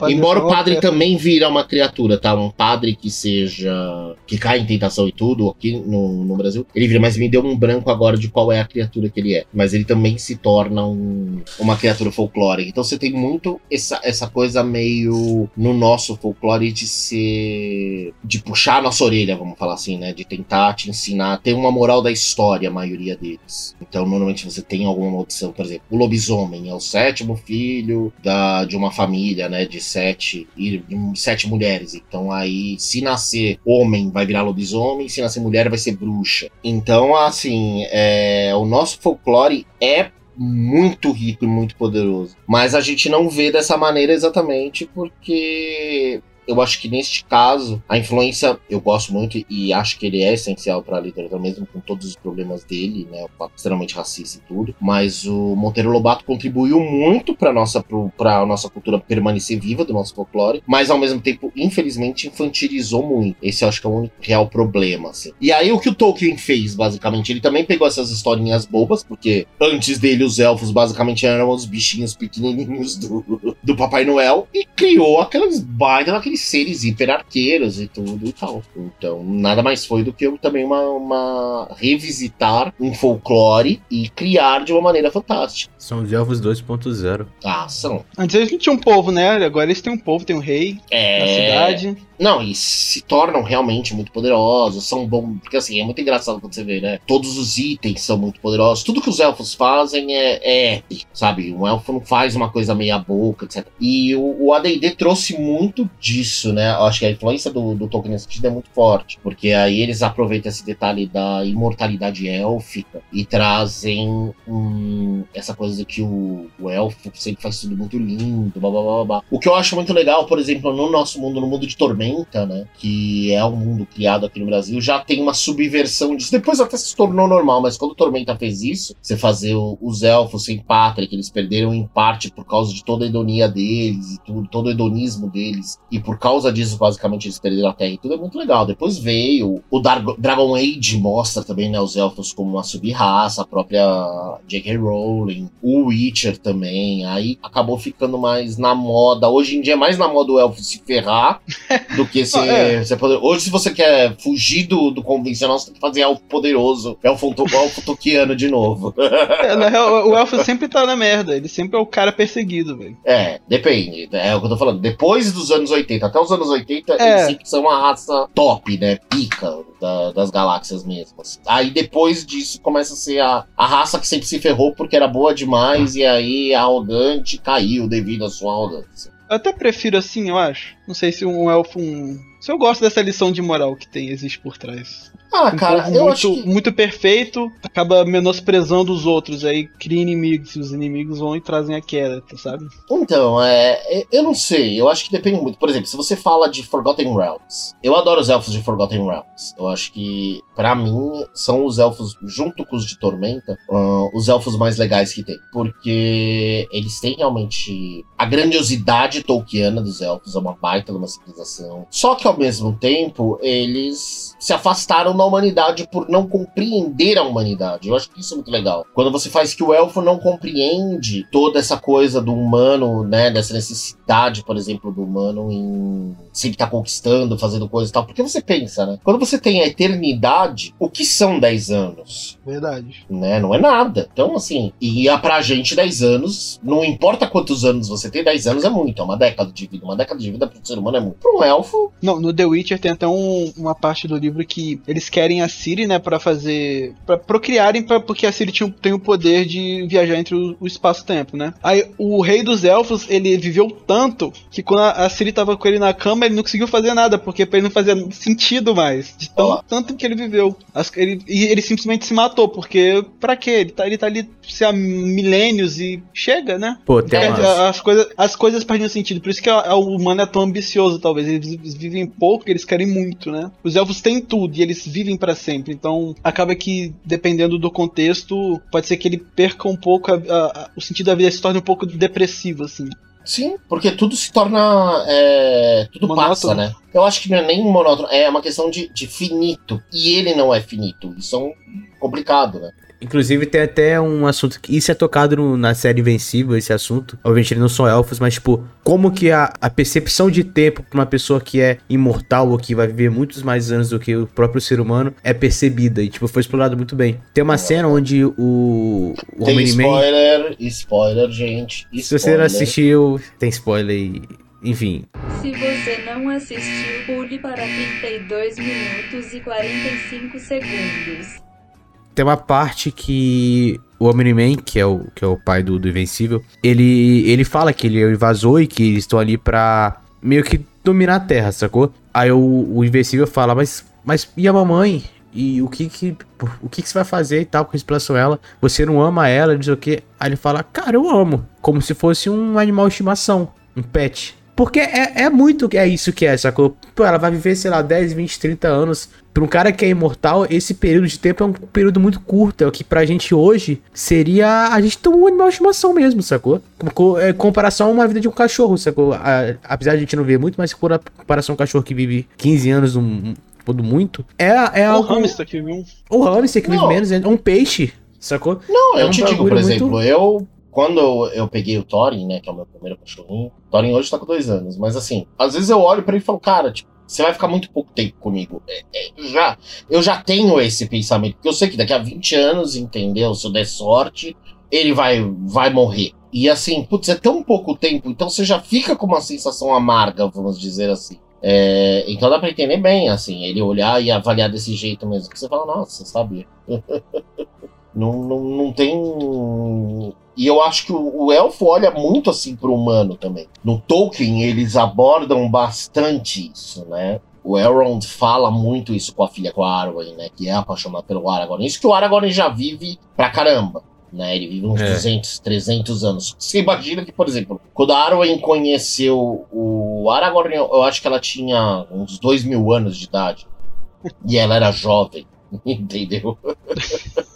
O. Embora o Só padre é- também vira uma criatura, tá? Um padre que seja. que cai em tentação e tudo aqui no, no Brasil. Ele vira, mas me deu um branco agora de qual é a criatura que ele é. Mas ele também se torna um- uma criatura folclórica. Então você tem muito essa, essa coisa meio no nosso folclore de ser. de puxar a nossa orelha, vamos falar assim, né? De tentar te ensinar. Tem uma moral da história, a maioria deles. Então normalmente você tem alguma maldição, por exemplo, o lobisomem é o sétimo filho da, de uma família, né? De sete, sete mulheres. Então aí, se nascer homem, vai virar lobisomem, se nascer mulher, vai ser bruxa. Então, assim, é, o nosso folclore é muito rico e muito poderoso. Mas a gente não vê dessa maneira exatamente porque eu acho que neste caso, a influência eu gosto muito e acho que ele é essencial para a literatura, mesmo com todos os problemas dele, né? O fato extremamente racista e tudo. Mas o Monteiro Lobato contribuiu muito para nossa para nossa cultura permanecer viva do nosso folclore, mas ao mesmo tempo, infelizmente, infantilizou muito. Esse eu acho que é o único real problema, assim. E aí o que o Tolkien fez, basicamente, ele também pegou essas historinhas bobas, porque antes dele os elfos basicamente eram os bichinhos pequenininhos do, do Papai Noel e criou aqueles baita daqueles seres hiperarqueiros e tudo e tal. Então, nada mais foi do que eu também uma, uma revisitar um folclore e criar de uma maneira fantástica. São os elfos 2.0. Ah, são. Antes eles não tinham um povo, né? Agora eles têm um povo, tem um rei É... na cidade. Não, e se tornam realmente muito poderosos, são bons. Porque assim, é muito engraçado quando você vê, né? Todos os itens são muito poderosos. Tudo que os elfos fazem é, é épico, sabe? Um elfo não faz uma coisa meia boca, etc. E o, o ADD trouxe muito disso disso, né? Acho que a influência do, do Tolkien nesse sentido é muito forte, porque aí eles aproveitam esse detalhe da imortalidade élfica e trazem essa coisa que o, o elfo sempre faz tudo muito lindo, blá, blá, blá, blá. O que eu acho muito legal, por exemplo, no nosso mundo, no mundo de Tormenta, né? Que é um mundo criado aqui no Brasil, já tem uma subversão disso. Depois até se tornou normal, mas quando Tormenta fez isso, você fazer os elfos sem pátria, que eles perderam em parte por causa de toda a hedonia deles e tudo, todo o hedonismo deles, e por causa disso, basicamente, eles perderam a terra e tudo é muito legal. Depois veio o Dar Dragon Age, mostra também, né, os elfos como uma sub-raça, a própria J.K. Rowling, o Witcher também, aí acabou ficando mais na moda. Hoje em dia é mais na moda o elfo se ferrar do que se, é. se poder. Hoje, se você quer fugir do, do convencional, você tem que fazer elfo poderoso, elfo, elfo toquiano de novo. É, na real, o elfo sempre tá na merda, ele sempre é o cara perseguido, velho. É, depende. É o que eu tô falando. Depois dos anos 80, até os anos 80, é. eles sempre são uma raça top, né? Pica da, das galáxias mesmas. Aí depois disso começa a ser a, a raça que sempre se ferrou porque era boa demais e aí arrogante caiu devido à sua arrogância. Eu até prefiro assim, eu acho. Não sei se um elfo. Um... Se eu gosto dessa lição de moral que tem, existe por trás. Ah, um cara, eu muito, acho que... muito perfeito, acaba menosprezando os outros, aí cria inimigos, e os inimigos vão e trazem a queda, sabe? Então, é, é, eu não sei, eu acho que depende muito. Por exemplo, se você fala de Forgotten Realms, eu adoro os elfos de Forgotten Realms. Eu acho que, para mim, são os elfos, junto com os de Tormenta, uh, os elfos mais legais que tem. Porque eles têm realmente a grandiosidade tolkiana dos elfos, é uma baita de uma civilização. Só que, ao mesmo tempo, eles se afastaram da humanidade por não compreender a humanidade. Eu acho que isso é muito legal. Quando você faz que o elfo não compreende toda essa coisa do humano, né? Dessa necessidade, por exemplo, do humano em sempre estar tá conquistando, fazendo coisas e tal. Porque você pensa, né? Quando você tem a eternidade, o que são 10 anos? Verdade. Né? Não é nada. Então, assim, e pra gente 10 anos, não importa quantos anos você tem, 10 anos é muito. É uma década de vida. Uma década de vida pro ser humano é muito. Pra um elfo. Não, no The Witcher tem até um, uma parte do livro que eles querem a Siri, né, para fazer. para procriarem, pra, porque a Siri tinha, tem o poder de viajar entre o, o espaço-tempo, né? Aí o rei dos elfos, ele viveu tanto que quando a, a Siri tava com ele na cama, ele não conseguiu fazer nada, porque pra ele não fazia sentido mais. De tão, tanto que ele viveu. As, ele, e ele simplesmente se matou, porque pra quê? Ele tá, ele tá ali se há milênios e chega, né? Pô, tem uma... as, coisas, as coisas perdem sentido. Por isso que o humano é tão ambicioso, talvez. Eles vivem pouco, eles querem muito, né? Os elfos têm tudo e eles vivem para sempre. Então, acaba que, dependendo do contexto, pode ser que ele perca um pouco a, a, o sentido da vida, se torne um pouco depressivo, assim. Sim, porque tudo se torna. É, tudo monótono. passa, né? Eu acho que não é nem monótono, é uma questão de, de finito. E ele não é finito. Isso é um complicado, né? Inclusive, tem até um assunto que isso é tocado no, na série Invencível, esse assunto. Obviamente, eles não são elfos, mas, tipo, como que a, a percepção de tempo pra uma pessoa que é imortal ou que vai viver muitos mais anos do que o próprio ser humano é percebida. E, tipo, foi explorado muito bem. Tem uma cena onde o. o tem spoiler, spoiler, gente. Spoiler. Se você não assistiu, tem spoiler e. Enfim. Se você não assistiu, pule para 32 minutos e 45 segundos tem uma parte que o Omni-Man, que é o, que é o pai do, do Invencível, ele, ele fala que ele é o invasor e que eles estão ali pra meio que dominar a Terra, sacou? Aí o, o Invencível fala, mas, mas e a mamãe? E o que que, o que que você vai fazer e tal com relação a ela? Você não ama ela, não sei o que. Aí ele fala, cara, eu amo. Como se fosse um animal de estimação, um pet. Porque é, é muito é isso que é, sacou? Pô, ela vai viver, sei lá, 10, 20, 30 anos. Pra um cara que é imortal, esse período de tempo é um período muito curto. É o que pra gente hoje seria a gente ter um animal de estimação mesmo, sacou? Com, é, comparação a uma vida de um cachorro, sacou? A, apesar de a gente não ver muito, mas por comparação a um cachorro que vive 15 anos, um, um, muito. É, é o algo. hamster que vive. O hamster que vive menos, é um peixe, sacou? Não, é eu um te digo, por exemplo, muito... eu quando eu, peguei o Thorin, né, que é o meu primeiro cachorrinho, o Thorin hoje tá com dois anos, mas assim, às vezes eu olho para ele e falo, cara, tipo, você vai ficar muito pouco tempo comigo. É, é, já, eu já tenho esse pensamento, porque eu sei que daqui a 20 anos, entendeu? Se eu der sorte, ele vai, vai morrer. E assim, putz, é tão pouco tempo, então você já fica com uma sensação amarga, vamos dizer assim. É, então dá pra entender bem, assim, ele olhar e avaliar desse jeito mesmo, que você fala, nossa, sabia. Não, não, não tem. E eu acho que o, o elfo olha muito assim pro humano também. No Tolkien, eles abordam bastante isso, né? O Elrond fala muito isso com a filha, com a Arwen, né? Que é apaixonada pelo Aragorn. Isso que o Aragorn já vive pra caramba. Né, ele vive uns É. 200, 300 anos. Você imagina que, por exemplo, quando a Arwen conheceu o Aragorn, eu eu acho que ela tinha uns 2 mil anos de idade. E ela era jovem. Entendeu?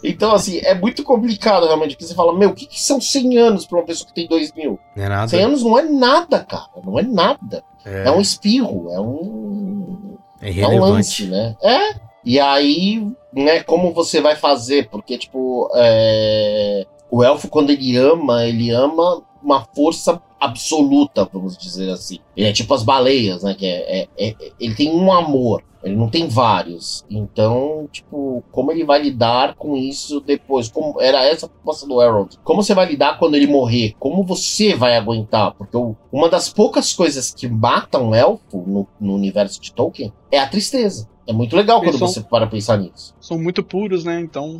então, assim, é muito complicado realmente. Porque você fala, meu, o que, que são 100 anos pra uma pessoa que tem 2 mil? Não é nada. 100 anos não é nada, cara. Não é nada. É, É um espirro, é um. é É um lance, né? É. E aí, né, como você vai fazer? Porque, tipo, é, o elfo, quando ele ama, ele ama uma força absoluta, vamos dizer assim. Ele é tipo as baleias, né? Que é, é- é- ele tem um amor, ele não tem vários. Então, tipo, como ele vai lidar com isso depois? Como, era essa a proposta do Harold. Como você vai lidar quando ele morrer? Como você vai aguentar? Porque o- uma das poucas coisas que matam um elfo no, no universo de Tolkien é a tristeza. É muito legal Eles quando são- você para pensar nisso. São muito puros, né? Então,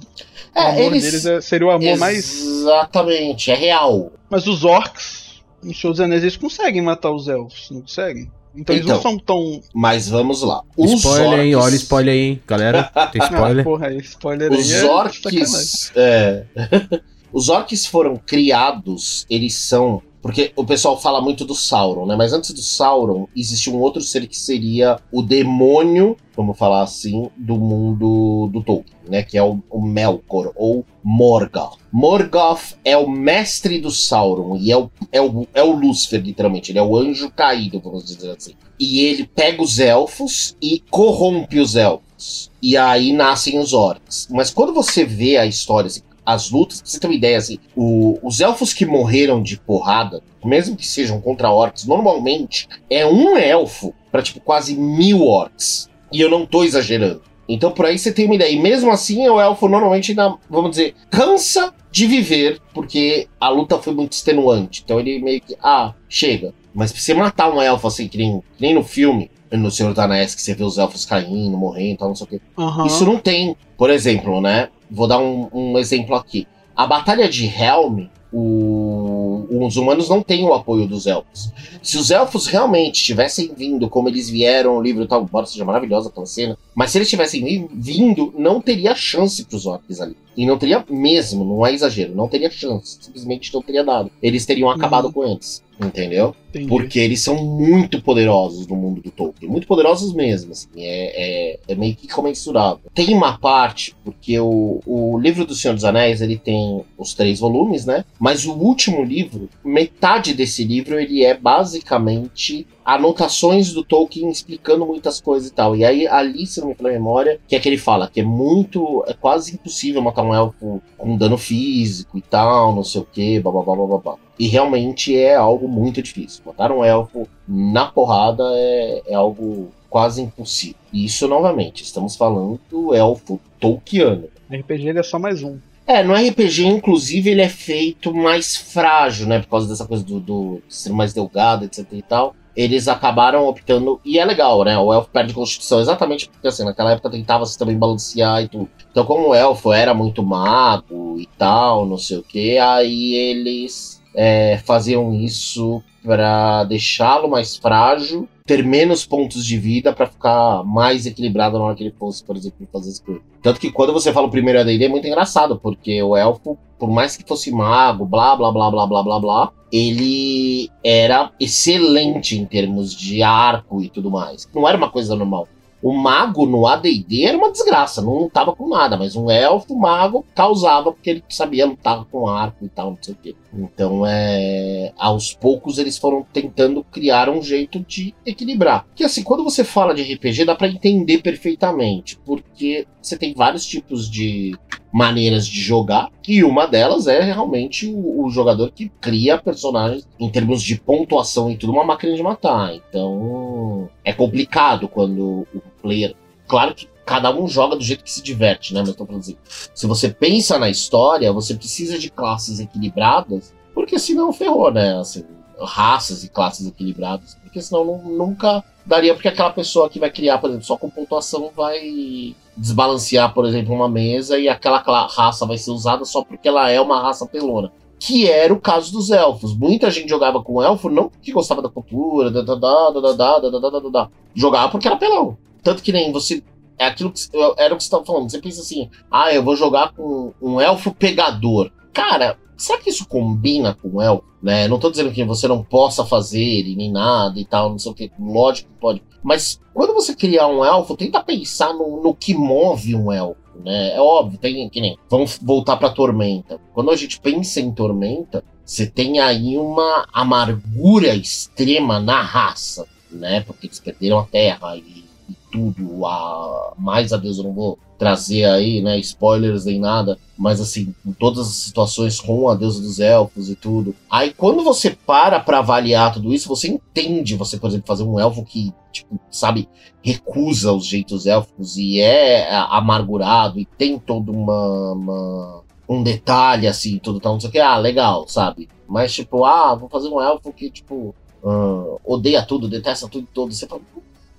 o É, amor eles... deles é- seria o amor mais. Exatamente, é real. Mas os orcs, em Senhor dos Anéis, eles conseguem matar os elfos, não conseguem? Então, eles não Então. são tão. Mas vamos lá. Os Spoiler, hein? orcs- Olha spoiler aí, hein? Galera, tem Ah, spoiler. porra, aí, spoiler aí. Os é sacanagem. orcs. É. Os orcs foram criados, eles são. Porque o pessoal fala muito do Sauron, né? Mas antes do Sauron, existe um outro ser que seria o demônio, vamos falar assim, do mundo do Tolkien, né? Que é o, o Melkor, ou Morgoth. Morgoth é o mestre do Sauron e é o, é, o, é o Lúcifer, literalmente. Ele é o anjo caído, vamos dizer assim. E ele pega os elfos e corrompe os elfos. E aí nascem os orcs. Mas quando você vê a história, assim, as lutas, pra você ter uma ideia, assim, o- os elfos que morreram de porrada, mesmo que sejam contra orcs, normalmente é um elfo pra, tipo, quase mil orcs. E eu não tô exagerando. Então por aí você tem uma ideia. E mesmo assim, o elfo normalmente ainda, vamos dizer, cansa de viver, porque a luta foi muito extenuante. Então ele meio que, ah, chega. Mas pra você matar um elfo assim, que nem, que nem no filme, no Senhor dos Anéis, que você vê os elfos caindo, morrendo e tal, não sei o quê. Aham. Isso não tem. Por exemplo, né? Vou dar um, um exemplo aqui. A Batalha de Helm, o- os humanos não têm o apoio dos elfos. Se os elfos realmente tivessem vindo como eles vieram no livro tal, embora seja maravilhosa aquela cena, mas se eles tivessem vi- vindo, não teria chance pros orcs ali. E não teria mesmo, não é exagero, não teria chance. Simplesmente não teria dado. Eles teriam acabado Uhum. com eles. Entendeu? Entendi. Porque eles são muito poderosos no mundo do Tolkien. Muito poderosos mesmo. Assim, é, é, é meio que comensurável. Tem uma parte, porque o, o livro do Senhor dos Anéis ele tem os três volumes, né? Mas o último livro, metade desse livro, ele é basicamente anotações do Tolkien explicando muitas coisas e tal. E aí, ali, se não me falha a memória, que é que ele fala que é muito. É quase impossível matar um elfo com dano físico e tal, não sei o que, babá, babá. E realmente é algo muito difícil. Matar um elfo na porrada é, é algo quase impossível. E isso, novamente, estamos falando do elfo Tolkiano. RPG ele é só mais um. É, no RPG, inclusive, ele é feito mais frágil, né? Por causa dessa coisa do, do ser mais delgado, etc e tal. Eles acabaram optando. E é legal, né? O elfo perde constituição exatamente porque, assim, naquela época tentava se também balancear e tudo. Então, como o elfo era muito mago e tal, não sei o que, aí eles é, faziam isso pra deixá-lo mais frágil, ter menos pontos de vida pra ficar mais equilibrado na hora que ele fosse, por exemplo, fazer as coisas. Tanto que quando você fala o primeiro AD&D é muito engraçado, porque o elfo, por mais que fosse mago, blá, blá, blá, blá, blá, blá, blá, ele era excelente em termos de arco e tudo mais. Não era uma coisa normal. O mago no AD&D era uma desgraça, não lutava com nada, mas um elfo mago causava porque ele sabia lutar com arco e tal, não sei o quê. Então, é, aos poucos eles foram tentando criar um jeito de equilibrar. Que assim, quando você fala de RPG, dá pra entender perfeitamente, porque você tem vários tipos de maneiras de jogar, e uma delas é realmente o, o jogador que cria personagens em termos de pontuação e tudo, uma máquina de matar. Então, é complicado quando o player. Claro que cada um joga do jeito que se diverte, né? Mas tô falando assim, se você pensa na história, você precisa de classes equilibradas, porque senão ferrou, né? Assim, raças e classes equilibradas, porque senão não, nunca daria, porque aquela pessoa que vai criar, por exemplo, só com pontuação vai desbalancear, por exemplo, uma mesa e aquela raça vai ser usada só porque ela é uma raça pelona. Que era o caso dos elfos. Muita gente jogava com elfo não porque gostava da cultura, da, da, da, da, da, da, da, da, da, jogava porque era pelão. Tanto que nem você é aquilo que era o que você estava falando. Você pensa assim, ah, eu vou jogar com um elfo pegador. Cara, será que isso combina com o elfo? Né? Não tô dizendo que você não possa fazer e nem nada e tal, não sei o que. Lógico que pode. Mas quando você criar um elfo, tenta pensar no, no que move um elfo. Né? É óbvio, tem que nem. Vamos voltar pra Tormenta. Quando a gente pensa em Tormenta, você tem aí uma amargura extrema na raça, né? Porque eles perderam a terra e tudo, a mais a Deus eu não vou trazer aí, né, spoilers nem nada, mas assim, em todas as situações com a deusa dos elfos e tudo. Aí quando você para para avaliar tudo isso, você entende, você, por exemplo, fazer um elfo que, tipo, sabe, recusa os jeitos élficos e é amargurado e tem todo uma, uma um detalhe assim, tudo tal, não sei o que, ah, legal, sabe? Mas tipo, ah, vou fazer um elfo que, tipo, uh, odeia tudo, detesta tudo todo. Você fala,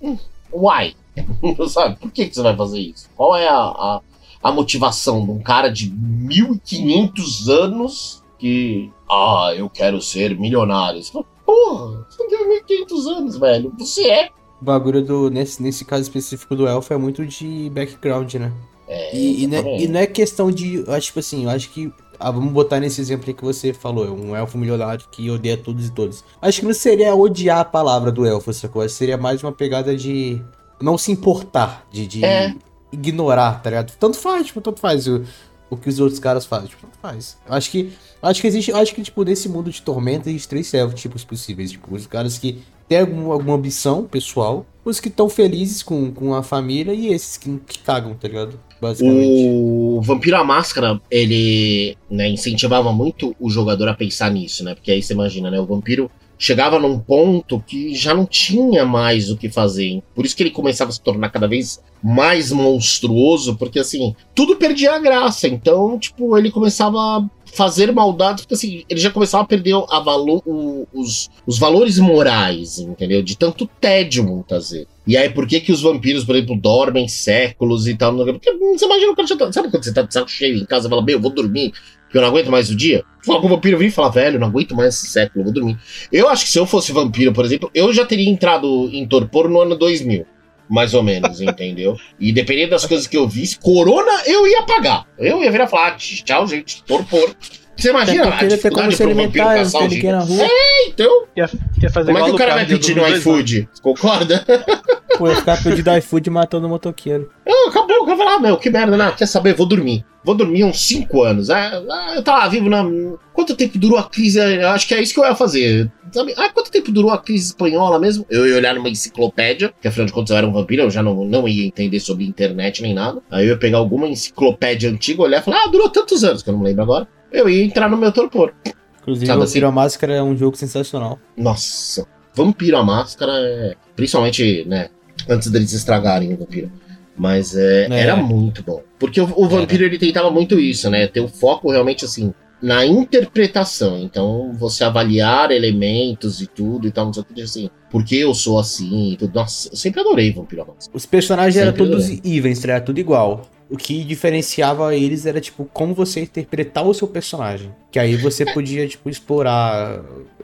hum, why? Sabe? Por que, que você vai fazer isso? Qual é a, a, a motivação de um cara de 1500 anos que. Ah, eu quero ser milionário. Você fala, porra, você tem 1500 anos, velho. Você é. O bagulho do. Nesse, nesse caso específico do elfo é muito de background, né? É, e, e, não é, e, não é, questão de. Eu acho, tipo assim, eu acho que. Ah, vamos botar nesse exemplo aí que você falou, um elfo milionário que odeia todos e todos. Acho que não seria odiar a palavra do elfo, essa coisa. Seria mais uma pegada de não se importar, de, de é. ignorar, tá ligado? Tanto faz, tipo, tanto faz o, o que os outros caras fazem, tipo, tanto faz. Eu acho que, acho que existe, acho que, tipo, nesse mundo de tormenta existem três tipos possíveis, tipo, os caras que têm algum, alguma ambição pessoal, os que estão felizes com, com a família e esses que, que cagam, tá ligado? Basicamente. O Vampiro à Máscara, ele né, incentivava muito o jogador a pensar nisso, né? Porque aí você imagina, né? O vampiro chegava num ponto que já não tinha mais o que fazer. Por isso que ele começava a se tornar cada vez mais monstruoso, porque assim, tudo perdia a graça. Então, tipo, ele começava fazer maldades, porque assim, ele já começava a perder a valor, o, os, os valores morais, entendeu? De tanto tédio muitas vezes. E aí, por que que os vampiros, por exemplo, dormem séculos e tal? Porque você imagina o cara já tá, Sabe quando você tá de saco cheio em casa e fala, meu, eu vou dormir, que eu não aguento mais o dia. Fala com o vampiro vir e falar, velho, não aguento mais esse século, vou dormir. Eu acho que se eu fosse vampiro, por exemplo, eu já teria entrado em torpor no ano 2000. Mais ou menos, entendeu? E dependendo das coisas que eu visse, corona eu ia pagar. Eu ia virar e falar, ah, tchau, gente, torpor. Você imagina a dificuldade pro vampiro caçar o na rua. É, então. Quer, quer fazer Como é que o cara vai pedir no iFood? Concorda? Pô, eu ficar pedindo iFood matando o motoqueiro. Acabou, eu vou falar, meu, que merda, né? Quer saber? Vou dormir. Vou dormir uns 5 anos. Ah, ah, eu tava vivo na. Quanto tempo durou a crise? Eu acho que é isso que eu ia fazer. Sabe? Ah, quanto tempo durou a crise espanhola mesmo? Eu ia olhar numa enciclopédia, que afinal de contas eu era um vampiro, eu já não, não ia entender sobre internet nem nada. Aí eu ia pegar alguma enciclopédia antiga, olhar e falar, ah, durou tantos anos, que eu não lembro agora eu ia entrar no meu torpor. Inclusive, Sabe Vampiro assim? a Máscara é um jogo sensacional. Nossa, Vampiro a Máscara é. Principalmente, né? Antes deles estragarem o Vampiro. Mas é, é. era muito bom. Porque o, o Vampiro ele tentava muito isso, né? Ter o foco realmente assim na interpretação. Então, você avaliar elementos e tudo e tal, não sei o que, assim, porque eu sou assim e tudo. Nossa, eu sempre adorei Vampiro. Os personagens eram todos evens, era tudo igual. O que diferenciava eles era, tipo, como você interpretar o seu personagem. Que aí você podia, tipo, explorar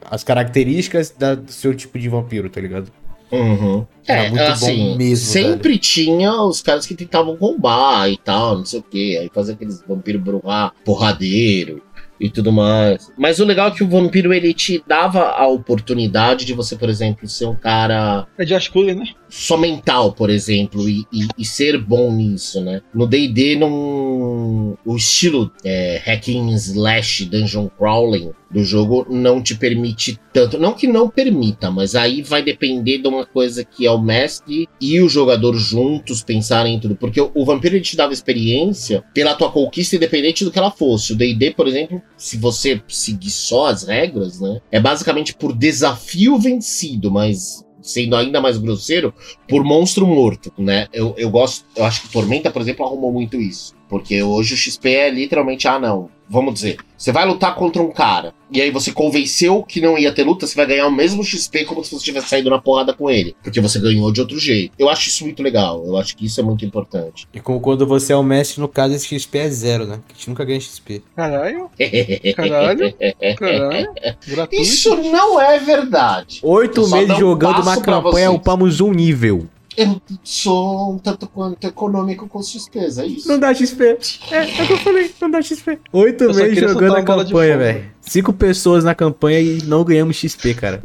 as características da, do seu tipo de vampiro, tá ligado? Uhum. Era é, muito assim, bom mesmo. Sempre velho. tinha os caras que tentavam roubar e tal, não sei o que. Aí fazer aqueles vampiros bruxar porradeiro e tudo mais. Mas o legal é que o vampiro ele te dava a oportunidade de você, por exemplo, ser um cara. É Josh Cooler, né? Só mental, por exemplo, e, e, e ser bom nisso, né? No DD, não. O estilo é, hacking slash dungeon crawling do jogo não te permite tanto. Não que não permita, mas aí vai depender de uma coisa que é o mestre e o jogador juntos pensarem em tudo. Porque o, vampiro te dava experiência pela tua conquista, independente do que ela fosse. O DD, por exemplo, se você seguir só as regras, né? É basicamente por desafio vencido, mas sendo ainda mais grosseiro, por monstro morto, né? Eu, eu gosto, eu acho que Tormenta, por exemplo, arrumou muito isso. Porque hoje o XP é literalmente, ah, não, vamos dizer, você vai lutar contra um cara, e aí você convenceu que não ia ter luta, você vai ganhar o mesmo XP como se você tivesse saído na porrada com ele, porque você ganhou de outro jeito. Eu acho isso muito legal, eu acho que isso é muito importante. E como quando você é o mestre, no caso, esse XP é zero, né? Que a gente nunca ganha XP. Caralho, caralho, caralho. Gratuito. Isso não é verdade. Oito meses jogando uma campanha, upamos um nível. Eu sou um tanto quanto econômico com XPs, é isso. Não dá XP. É, é o que eu falei, não dá XP. Oito meses jogando a campanha, velho. Cinco pessoas na campanha e não ganhamos XP, cara.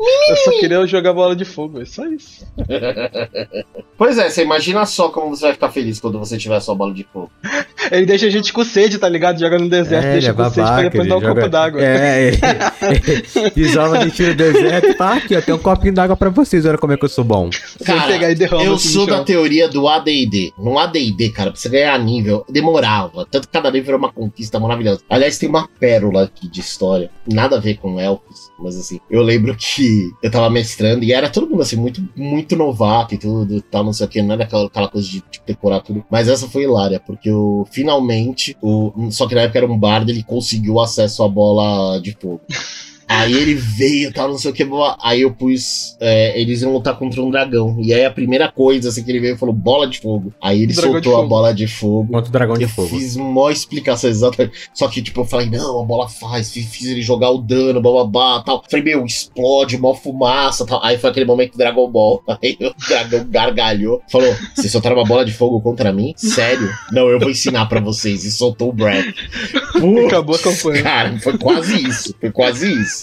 Eu só queria jogar bola de fogo, é só isso. Pois é, você imagina só como você vai ficar feliz quando você tiver sua bola de fogo. Ele deixa a gente com sede, tá ligado? Joga no deserto, É, deixa é com sede pra babaca, depois dar um joga- copo d'água. É, é. Isola de tiro no deserto. Tá aqui, ó. Tem um copinho d'água pra vocês. Olha como é que eu sou bom. Você pegar e derrama eu sou da teoria do AD&D. No AD&D, cara, pra você ganhar nível, demorava. Tanto que cada nível era uma conquista maravilhosa. Aliás, tem uma pérola aqui de história. Nada a ver com elfos, mas assim, eu lembro que eu tava mestrando e era todo mundo assim, muito, muito novato e tudo, tal, não sei o que, não era aquela, aquela coisa de tipo, decorar tudo. Mas essa foi hilária, porque eu finalmente, o, só que na época era um bardo, ele conseguiu acesso à bola de fogo. Aí ele veio, tal, não sei o que. Aí eu pus. é, eles iam lutar contra um dragão. E aí a primeira coisa assim que ele veio falou: bola de fogo. Aí ele Dragão soltou a bola de fogo. Contra o dragão de Eu fogo. fiz uma explicação exata. Só que, tipo, eu falei, não, a bola faz, fiz, fiz ele jogar o dano, bababá, tal. Falei, meu, explode, mó fumaça, tal. Aí foi aquele momento do Dragon Ball. Aí o dragão gargalhou. Falou, vocês soltaram uma bola de fogo contra mim? Sério? Não, eu vou ensinar pra vocês. E soltou o Brad. Putz, Acabou a campanha. Cara, foi quase isso. Foi quase isso.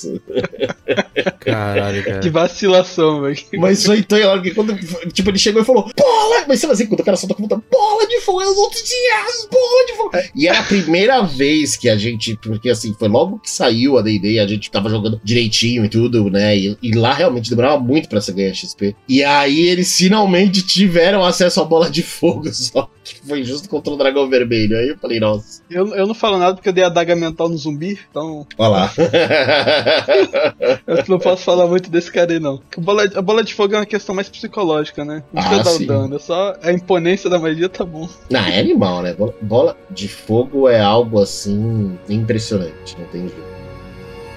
Caralho, cara. Que vacilação, velho. Mas foi então, a hora que quando, tipo, ele chegou e falou, bola! Mas sabe assim, quando o cara soltou com muita bola de fogo, aí os outros dias, bola de fogo. E era a primeira vez que a gente, porque assim, foi logo que saiu a D&D, a gente tava jogando direitinho e tudo, né? E, e lá realmente demorava muito pra você ganhar XP. E aí eles finalmente tiveram acesso à bola de fogo, só que foi justo contra o dragão vermelho. Aí eu falei, nossa, Eu, eu não falo nada porque eu dei a daga mental no zumbi, então olha lá. eu não posso falar muito desse cara aí, não. A bola, a bola de fogo é uma questão mais psicológica, né? Não Ah, precisa dar o dano, é só a imponência da magia tá bom. Não, é animal, né? Bola, bola de fogo é algo assim impressionante, não tem jeito.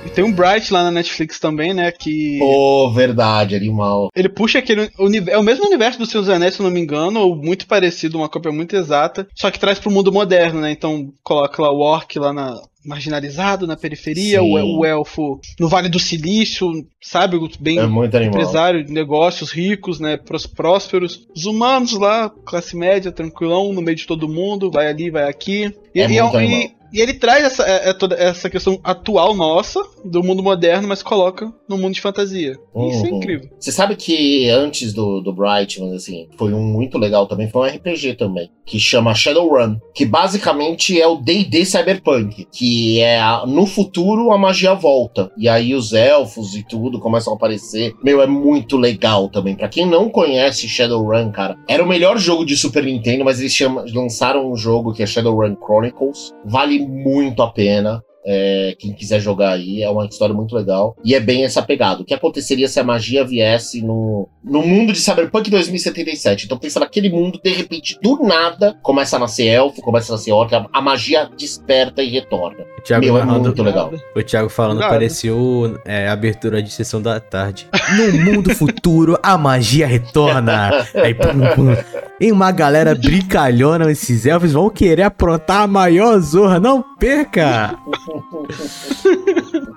E tem um Bright lá na Netflix também, né? Que. Oh, verdade, animal. Ele puxa aquele. É o mesmo universo do Senhor dos Anéis, se eu não me engano, ou muito parecido, uma cópia muito exata, só que traz pro mundo moderno, né? Então coloca lá o Orc lá na. Marginalizado na periferia, o, o elfo no Vale do Silício, sabe? Bem É muito animal. empresário, de negócios ricos, né? prós- Prósperos. Os humanos lá, classe média, tranquilão, no meio de todo mundo, vai ali, vai aqui. E, É e, muito e- animal. E ele traz essa, é- é toda essa questão atual nossa, do mundo moderno, mas coloca no mundo de fantasia. E Isso é Uhum. incrível. Você sabe que antes do, do Bright, mas assim, foi um muito legal também, foi um RPG também, que chama Shadowrun, que basicamente é o D&D Cyberpunk, que é a- no futuro a magia volta, e aí os elfos e tudo começam a aparecer. Meu, é muito legal também. Pra quem não conhece Shadowrun, cara, era o melhor jogo de Super Nintendo, mas eles chamam- lançaram um jogo que é Shadowrun Chronicles, vale muito a pena. É, quem quiser jogar aí, é uma história muito legal. E é bem essa pegada. O que aconteceria se a magia viesse no, no mundo de Cyberpunk 2077? Então pensa naquele mundo, de repente, do nada, começa a nascer elfo, começa a nascer orc, a, a magia desperta e retorna. O Thiago Meu, é muito legal. O Thiago falando Nada. pareceu é, abertura de sessão da tarde. No mundo futuro, a magia retorna. Aí, pum, pum. E uma galera brincalhona, esses elfos vão querer aprontar a maior zorra. Não perca!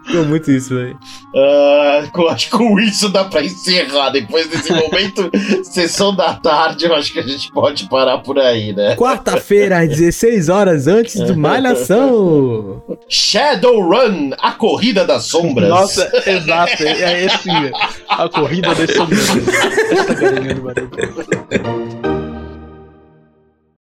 Ficou muito isso, velho. Eu acho que com isso dá pra encerrar. Depois desse momento, sessão da tarde, eu acho que a gente pode parar por aí, né? Quarta-feira, às 16 horas antes do Malhação. Shadowrun, a corrida das sombras. Nossa, exato. É, esse. A corrida das sombras. Essa.